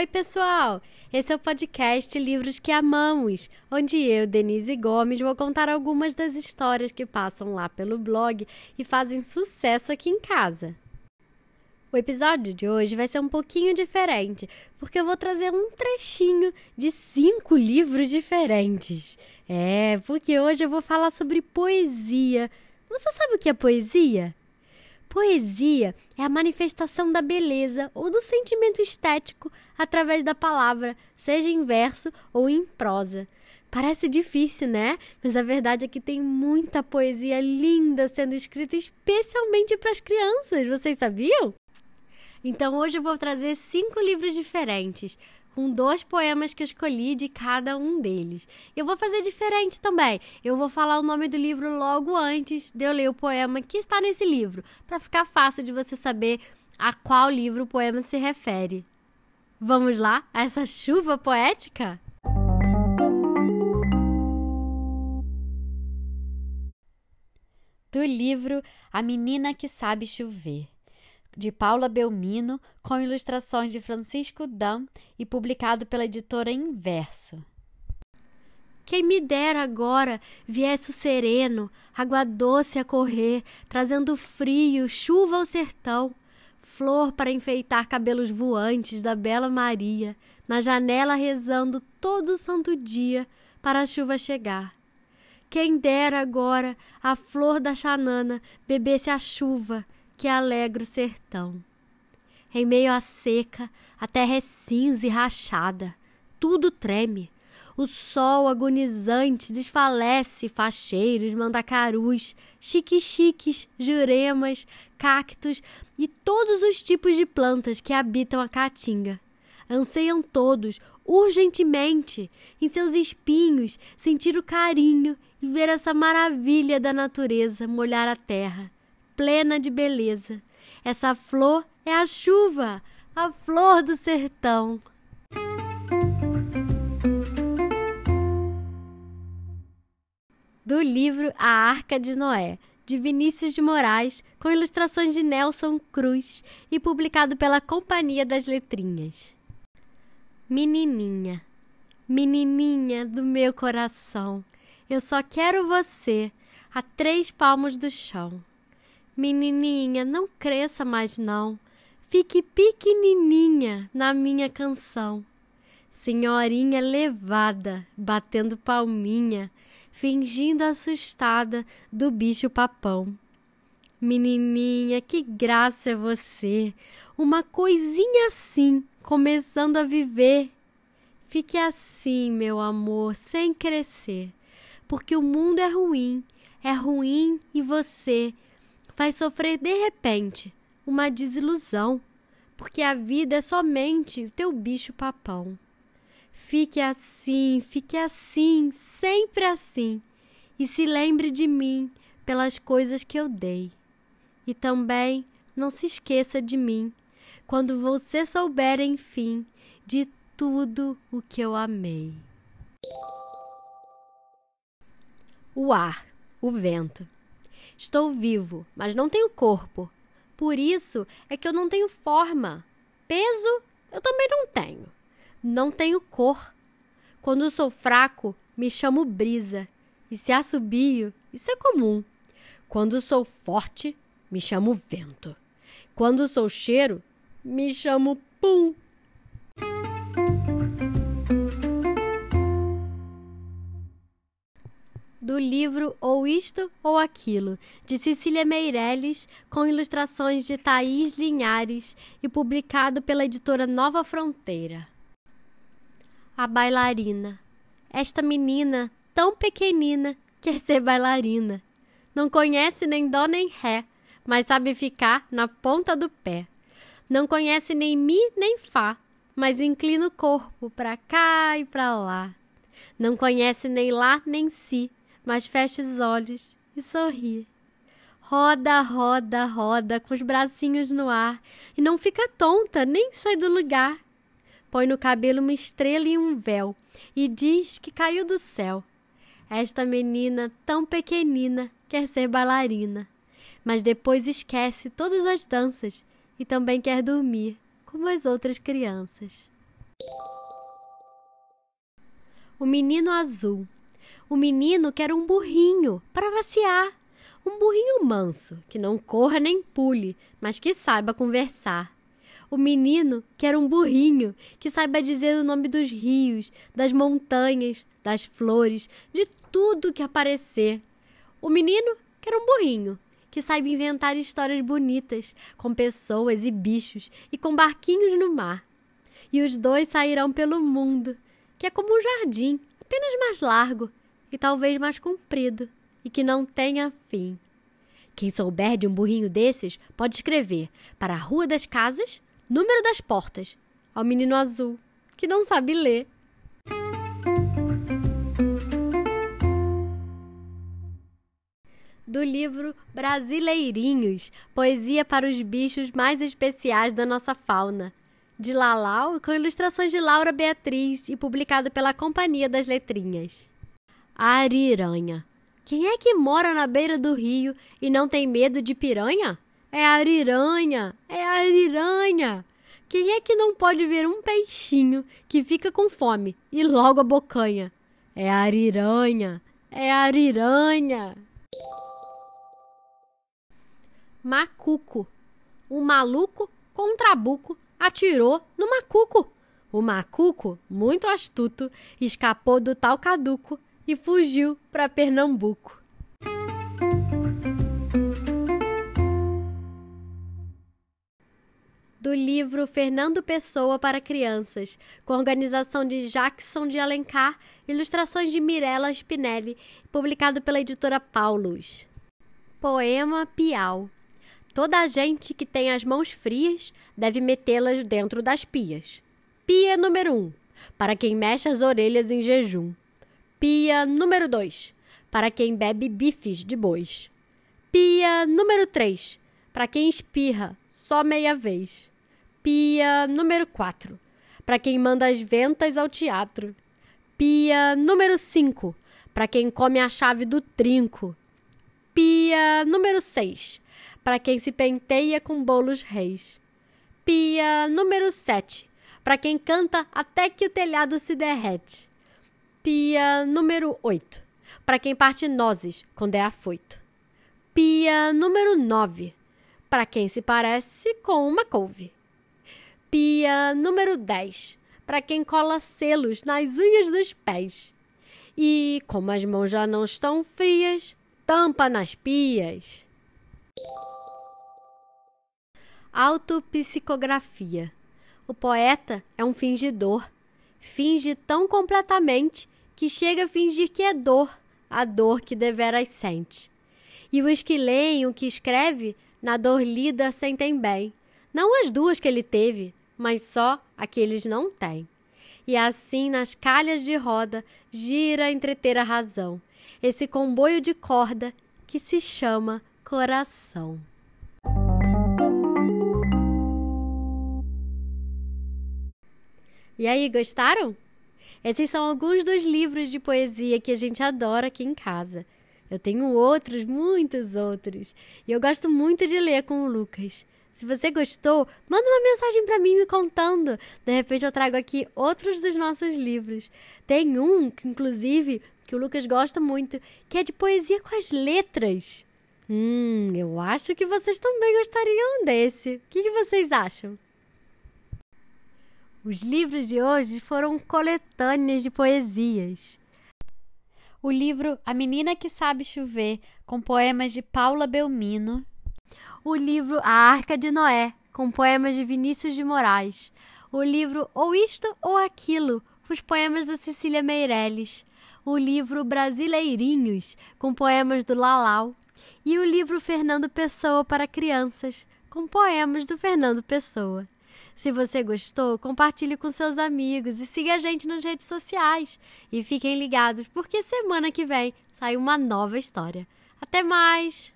Oi, pessoal! Esse é o podcast Livros que Amamos, onde eu, Denise Gomes, vou contar algumas das histórias que passam lá pelo blog e fazem sucesso aqui em casa. O episódio de hoje vai ser um pouquinho diferente, porque eu vou trazer um trechinho de cinco livros diferentes. É, porque hoje eu vou falar sobre poesia. Você sabe o que é poesia? Poesia é a manifestação da beleza ou do sentimento estético através da palavra, seja em verso ou em prosa. Parece difícil, né? Mas a verdade é que tem muita poesia linda sendo escrita especialmente para as crianças. Vocês sabiam? Então hoje eu vou trazer cinco livros diferentes com dois poemas que eu escolhi de cada um deles. Eu vou fazer diferente também. Eu vou falar o nome do livro logo antes de eu ler o poema que está nesse livro, para ficar fácil de você saber a qual livro o poema se refere. Vamos lá a essa chuva poética? Do livro A Menina que Sabe Chover de Paula Belmino, com ilustrações de Francisco Dam e publicado pela editora Inverso. Quem me dera agora viesse o sereno, água doce a correr, trazendo frio, chuva ao sertão, flor para enfeitar cabelos voantes da bela Maria, na janela rezando todo santo dia para a chuva chegar. Quem dera agora a flor da chanana bebesse a chuva que alegra o sertão. Em meio à seca, a terra é cinza e rachada, tudo treme. O sol agonizante desfalece facheiros, mandacarus, chique-chiques, juremas, cactos e todos os tipos de plantas que habitam a caatinga. Anseiam todos, urgentemente, em seus espinhos, sentir o carinho e ver essa maravilha da natureza molhar a terra plena de beleza. Essa flor é a chuva, a flor do sertão. Do livro A Arca de Noé, de Vinícius de Moraes, com ilustrações de Nelson Cruz e publicado pela Companhia das Letrinhas. Menininha, menininha do meu coração, eu só quero você a três palmos do chão. Menininha, não cresça mais não. Fique pequenininha na minha canção. Senhorinha levada, batendo palminha, fingindo assustada do bicho papão. Menininha, que graça é você! Uma coisinha assim, começando a viver. Fique assim, meu amor, sem crescer, porque o mundo é ruim, é ruim e você vai sofrer de repente uma desilusão, porque a vida é somente o teu bicho papão. Fique assim, fique assim, sempre assim, e se lembre de mim pelas coisas que eu dei. E também não se esqueça de mim quando você souber, enfim, de tudo o que eu amei. O ar, o vento. Estou vivo, mas não tenho corpo. Por isso é que eu não tenho forma. Peso, eu também não tenho. Não tenho cor. Quando sou fraco, me chamo brisa. E se assobio, isso é comum. Quando sou forte, me chamo vento. Quando sou cheiro, me chamo pum. Do livro Ou Isto ou Aquilo, de Cecília Meirelles, com ilustrações de Thaís Linhares e publicado pela editora Nova Fronteira. A bailarina. Esta menina, tão pequenina, quer ser bailarina. Não conhece nem dó nem ré, mas sabe ficar na ponta do pé. Não conhece nem mi nem fá, mas inclina o corpo para cá e para lá. Não conhece nem lá nem si, mas fecha os olhos e sorri. Roda, roda, roda com os bracinhos no ar e não fica tonta, nem sai do lugar. Põe no cabelo uma estrela e um véu e diz que caiu do céu. Esta menina tão pequenina quer ser bailarina, mas depois esquece todas as danças e também quer dormir como as outras crianças. O menino azul. O menino quer um burrinho para passear. Um burrinho manso, que não corra nem pule, mas que saiba conversar. O menino quer um burrinho que saiba dizer o nome dos rios, das montanhas, das flores, de tudo que aparecer. O menino quer um burrinho que saiba inventar histórias bonitas, com pessoas e bichos e com barquinhos no mar. E os dois sairão pelo mundo, que é como um jardim, apenas mais largo e talvez mais comprido, e que não tenha fim. Quem souber de um burrinho desses pode escrever para a Rua das Casas, número das portas, ao menino azul, que não sabe ler. do livro Brasileirinhos Poesia para os bichos mais especiais da nossa fauna, de Lalau, com ilustrações de Laura Beatriz e publicado pela Companhia das Letrinhas. Ariranha. Quem é que mora na beira do rio e não tem medo de piranha? É a ariranha, é a ariranha. Quem é que não pode ver um peixinho que fica com fome e logo abocanha? É a ariranha, é a ariranha. Macuco. Um maluco com um trabuco atirou no macuco. O macuco, muito astuto, escapou do tal caduco e fugiu para Pernambuco. Do livro Fernando Pessoa para Crianças, com organização de Jackson de Alencar, ilustrações de Mirella Spinelli, publicado pela editora Paulus. Poema Piau. Toda a gente que tem as mãos frias deve metê-las dentro das pias. Pia número 1, um, para quem mexe as orelhas em jejum. Pia número 2, para quem bebe bifes de bois. Pia número 3, para quem espirra só meia vez. Pia número 4, para quem manda as ventas ao teatro. Pia número 5, para quem come a chave do trinco. Pia número 6, para quem se penteia com bolos reis. Pia número 7, para quem canta até que o telhado se derrete. Pia número 8, para quem parte nozes quando é afoito. Pia número 9, para quem se parece com uma couve. Pia número 10, para quem cola selos nas unhas dos pés. E, como as mãos já não estão frias, tampa nas pias. Autopsicografia. O poeta é um fingidor. Finge tão completamente que chega a fingir que é dor, a dor que deveras sente. E os que leem o que escreve, na dor lida sentem bem. Não as duas que ele teve, mas só a que eles não têm. E assim, nas calhas de roda, gira entreter a razão, esse comboio de corda que se chama coração. E aí, gostaram? Esses são alguns dos livros de poesia que a gente adora aqui em casa. Eu tenho outros, muitos outros. E eu gosto muito de ler com o Lucas. Se você gostou, manda uma mensagem para mim me contando. De repente eu trago aqui outros dos nossos livros. Tem um, que, inclusive, que o Lucas gosta muito, que é de poesia com as letras. Hum, eu acho que vocês também gostariam desse. O que, que vocês acham? Os livros de hoje foram coletâneas de poesias. O livro A Menina que Sabe Chover, com poemas de Paula Belmino. O livro A Arca de Noé, com poemas de Vinícius de Moraes. O livro Ou Isto ou Aquilo, com os poemas da Cecília Meirelles. O livro Brasileirinhos, com poemas do Lalau. E o livro Fernando Pessoa para Crianças, com poemas do Fernando Pessoa. Se você gostou, compartilhe com seus amigos e siga a gente nas redes sociais. E fiquem ligados, porque semana que vem sai uma nova história. Até mais!